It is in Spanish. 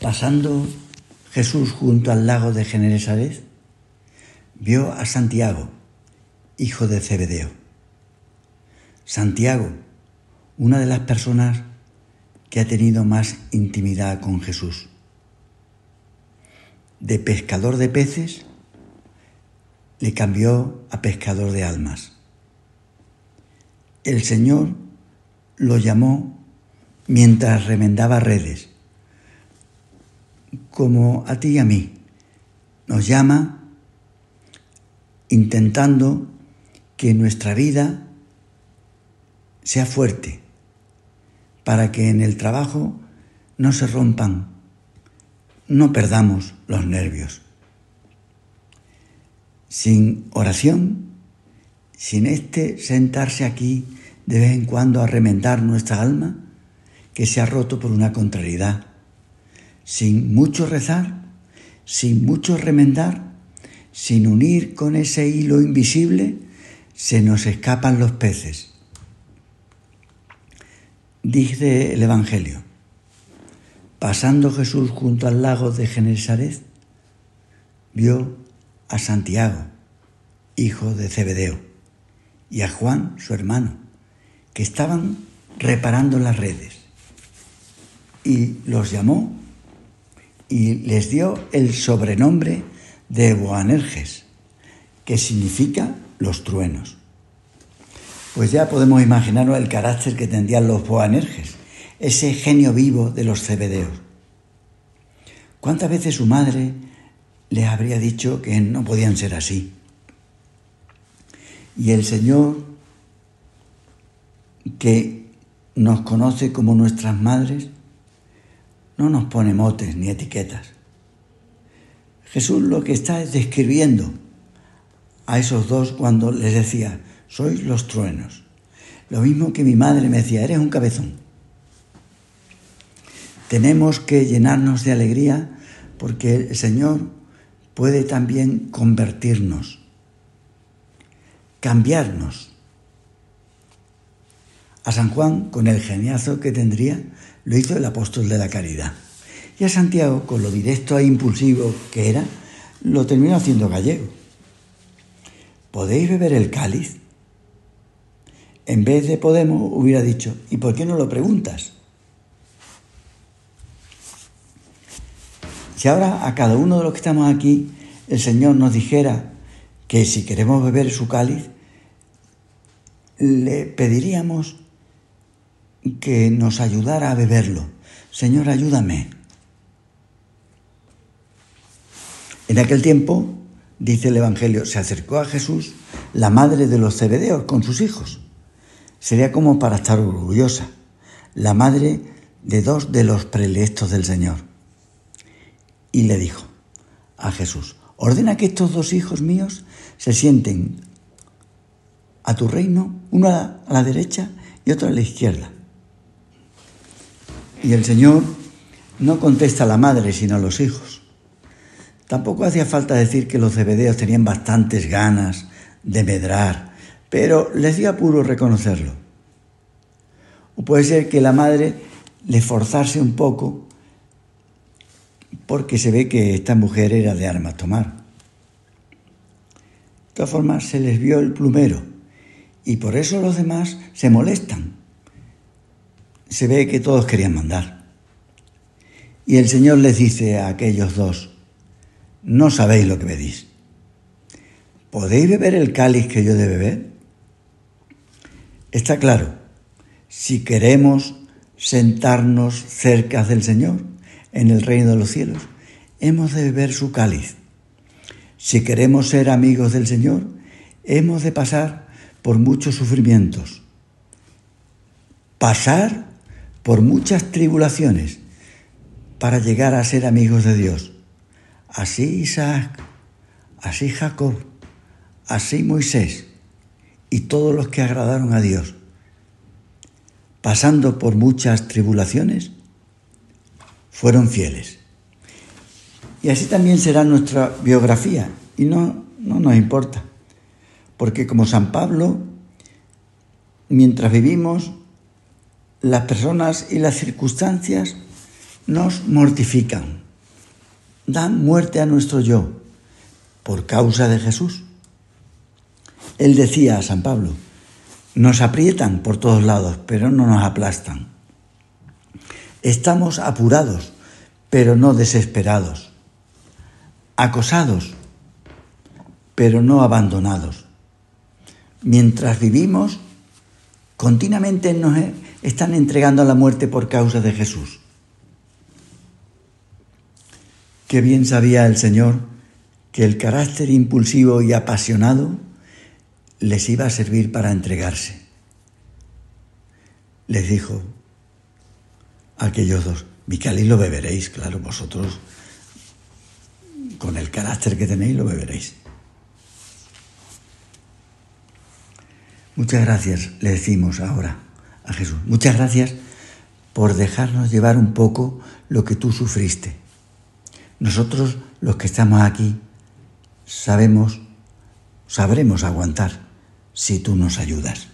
Pasando Jesús junto al lago de Genesaret, vio a Santiago, hijo de Zebedeo. Santiago, una de las personas que ha tenido más intimidad con Jesús. De pescador de peces le cambió a pescador de almas. El Señor lo llamó mientras remendaba redes como a ti y a mí. Nos llama intentando que nuestra vida sea fuerte, para que en el trabajo no se rompan, no perdamos los nervios. Sin oración, sin este sentarse aquí de vez en cuando a remendar nuestra alma, que se ha roto por una contrariedad, sin mucho rezar, sin mucho remendar, sin unir con ese hilo invisible, se nos escapan los peces. Dice el Evangelio, pasando Jesús junto al lago de Genesaret, vio a Santiago, hijo de Zebedeo, y a Juan, su hermano, que estaban reparando las redes, y los llamó y les dio el sobrenombre de Boanerges, que significa los truenos. Pues ya podemos imaginarnos el carácter que tendrían los Boanerges, ese genio vivo de los cebedeos. ¿Cuántas veces su madre les habría dicho que no podían ser así? Y el Señor, que nos conoce como nuestras madres, no nos pone motes ni etiquetas. Jesús lo que está es describiendo a esos dos cuando les decía, sois los truenos. Lo mismo que mi madre me decía, eres un cabezón. Tenemos que llenarnos de alegría porque el Señor puede también convertirnos, cambiarnos. A San Juan, con el geniazo que tendría, lo hizo el apóstol de la caridad. Y a Santiago, con lo directo e impulsivo que era, lo terminó haciendo gallego. ¿Podéis beber el cáliz? En vez de Podemos hubiera dicho, ¿y por qué no lo preguntas? Si ahora a cada uno de los que estamos aquí el Señor nos dijera que si queremos beber su cáliz, le pediríamos que nos ayudara a beberlo. Señor, ayúdame. En aquel tiempo, dice el Evangelio, se acercó a Jesús la madre de los cebedeos con sus hijos. Sería como para estar orgullosa, la madre de dos de los predilectos del Señor. Y le dijo a Jesús, ordena que estos dos hijos míos se sienten a tu reino, uno a la derecha y otro a la izquierda. Y el Señor no contesta a la madre, sino a los hijos. Tampoco hacía falta decir que los cebedeos tenían bastantes ganas de medrar, pero les dio apuro reconocerlo. O puede ser que la madre le forzase un poco porque se ve que esta mujer era de armas tomar. De todas formas, se les vio el plumero y por eso los demás se molestan se ve que todos querían mandar. Y el Señor les dice a aquellos dos, no sabéis lo que pedís. ¿Podéis beber el cáliz que yo de beber? Está claro, si queremos sentarnos cerca del Señor en el reino de los cielos, hemos de beber su cáliz. Si queremos ser amigos del Señor, hemos de pasar por muchos sufrimientos. Pasar por muchas tribulaciones para llegar a ser amigos de Dios. Así Isaac, así Jacob, así Moisés y todos los que agradaron a Dios, pasando por muchas tribulaciones, fueron fieles. Y así también será nuestra biografía, y no, no nos importa, porque como San Pablo, mientras vivimos las personas y las circunstancias nos mortifican, dan muerte a nuestro yo por causa de Jesús. Él decía a San Pablo, nos aprietan por todos lados, pero no nos aplastan. Estamos apurados, pero no desesperados. Acosados, pero no abandonados. Mientras vivimos, continuamente nos están entregando a la muerte por causa de Jesús. Qué bien sabía el Señor que el carácter impulsivo y apasionado les iba a servir para entregarse. Les dijo a aquellos dos, mi cáliz lo beberéis, claro, vosotros con el carácter que tenéis lo beberéis. Muchas gracias, le decimos ahora a Jesús. Muchas gracias por dejarnos llevar un poco lo que tú sufriste. Nosotros, los que estamos aquí, sabemos, sabremos aguantar si tú nos ayudas.